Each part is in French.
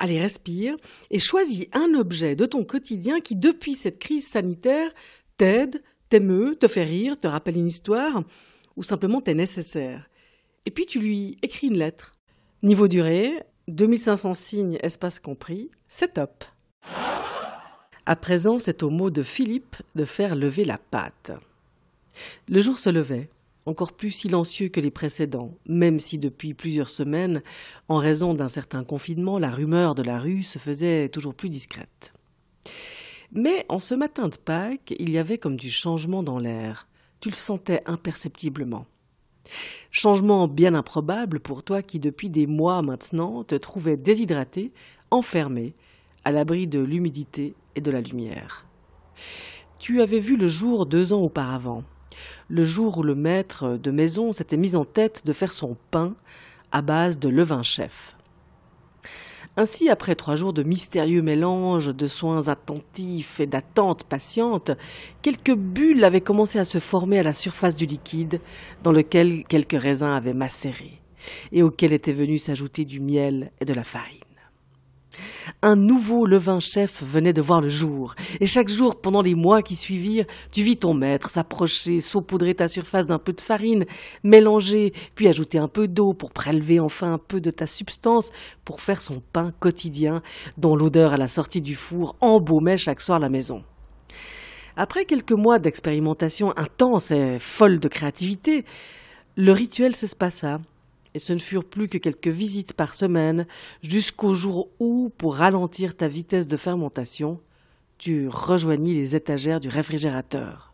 allez, respire, et choisis un objet de ton quotidien qui, depuis cette crise sanitaire, t'aide, t'émeut, te fait rire, te rappelle une histoire, ou simplement t'est nécessaire. Et puis tu lui écris une lettre. Niveau durée, 2500 signes, espace compris, c'est top. À présent, c'est au mot de Philippe de faire lever la patte. Le jour se levait, encore plus silencieux que les précédents, même si depuis plusieurs semaines, en raison d'un certain confinement, la rumeur de la rue se faisait toujours plus discrète. Mais en ce matin de Pâques, il y avait comme du changement dans l'air. Tu le sentais imperceptiblement. Changement bien improbable pour toi qui depuis des mois maintenant te trouvais déshydraté, enfermé, à l'abri de l'humidité et de la lumière. Tu avais vu le jour deux ans auparavant, le jour où le maître de maison s'était mis en tête de faire son pain à base de levain chef. Ainsi, après trois jours de mystérieux mélange, de soins attentifs et d'attente patiente, quelques bulles avaient commencé à se former à la surface du liquide, dans lequel quelques raisins avaient macéré, et auquel était venu s'ajouter du miel et de la farine. Un nouveau levain chef venait de voir le jour, et chaque jour, pendant les mois qui suivirent, tu vis ton maître s'approcher, saupoudrer ta surface d'un peu de farine, mélanger, puis ajouter un peu d'eau pour prélever enfin un peu de ta substance pour faire son pain quotidien, dont l'odeur à la sortie du four embaumait chaque soir la maison. Après quelques mois d'expérimentation intense et folle de créativité, le rituel s'espassa et ce ne furent plus que quelques visites par semaine, jusqu'au jour où, pour ralentir ta vitesse de fermentation, tu rejoignis les étagères du réfrigérateur.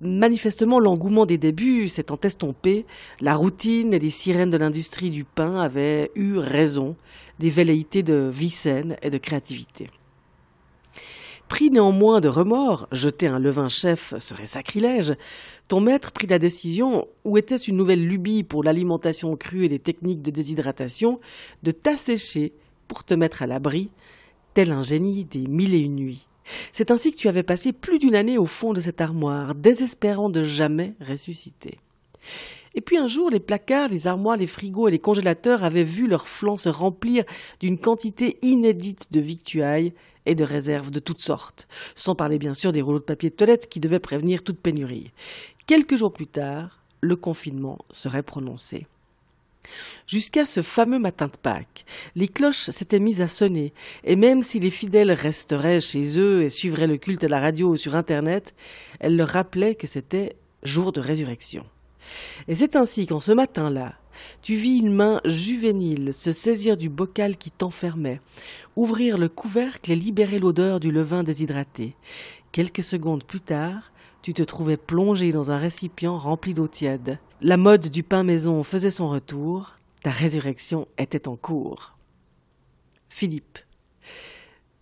Manifestement, l'engouement des débuts s'étant estompé, la routine et les sirènes de l'industrie du pain avaient eu raison des velléités de vie saine et de créativité. Pris néanmoins de remords, jeter un levain chef serait sacrilège, ton maître prit la décision, ou était-ce une nouvelle lubie pour l'alimentation crue et les techniques de déshydratation, de t'assécher pour te mettre à l'abri, tel un génie des mille et une nuits. C'est ainsi que tu avais passé plus d'une année au fond de cette armoire, désespérant de jamais ressusciter. Et puis un jour, les placards, les armoires, les frigos et les congélateurs avaient vu leurs flancs se remplir d'une quantité inédite de victuailles et de réserves de toutes sortes, sans parler bien sûr des rouleaux de papier de toilette qui devaient prévenir toute pénurie. Quelques jours plus tard, le confinement serait prononcé. Jusqu'à ce fameux matin de Pâques, les cloches s'étaient mises à sonner, et même si les fidèles resteraient chez eux et suivraient le culte à la radio ou sur Internet, elles leur rappelaient que c'était jour de résurrection. Et c'est ainsi qu'en ce matin-là, tu vis une main juvénile se saisir du bocal qui t'enfermait, ouvrir le couvercle et libérer l'odeur du levain déshydraté. Quelques secondes plus tard, tu te trouvais plongé dans un récipient rempli d'eau tiède. La mode du pain maison faisait son retour, ta résurrection était en cours. Philippe.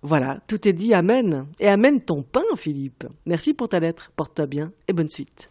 Voilà, tout est dit, Amen. Et amène ton pain, Philippe. Merci pour ta lettre, porte-toi bien et bonne suite.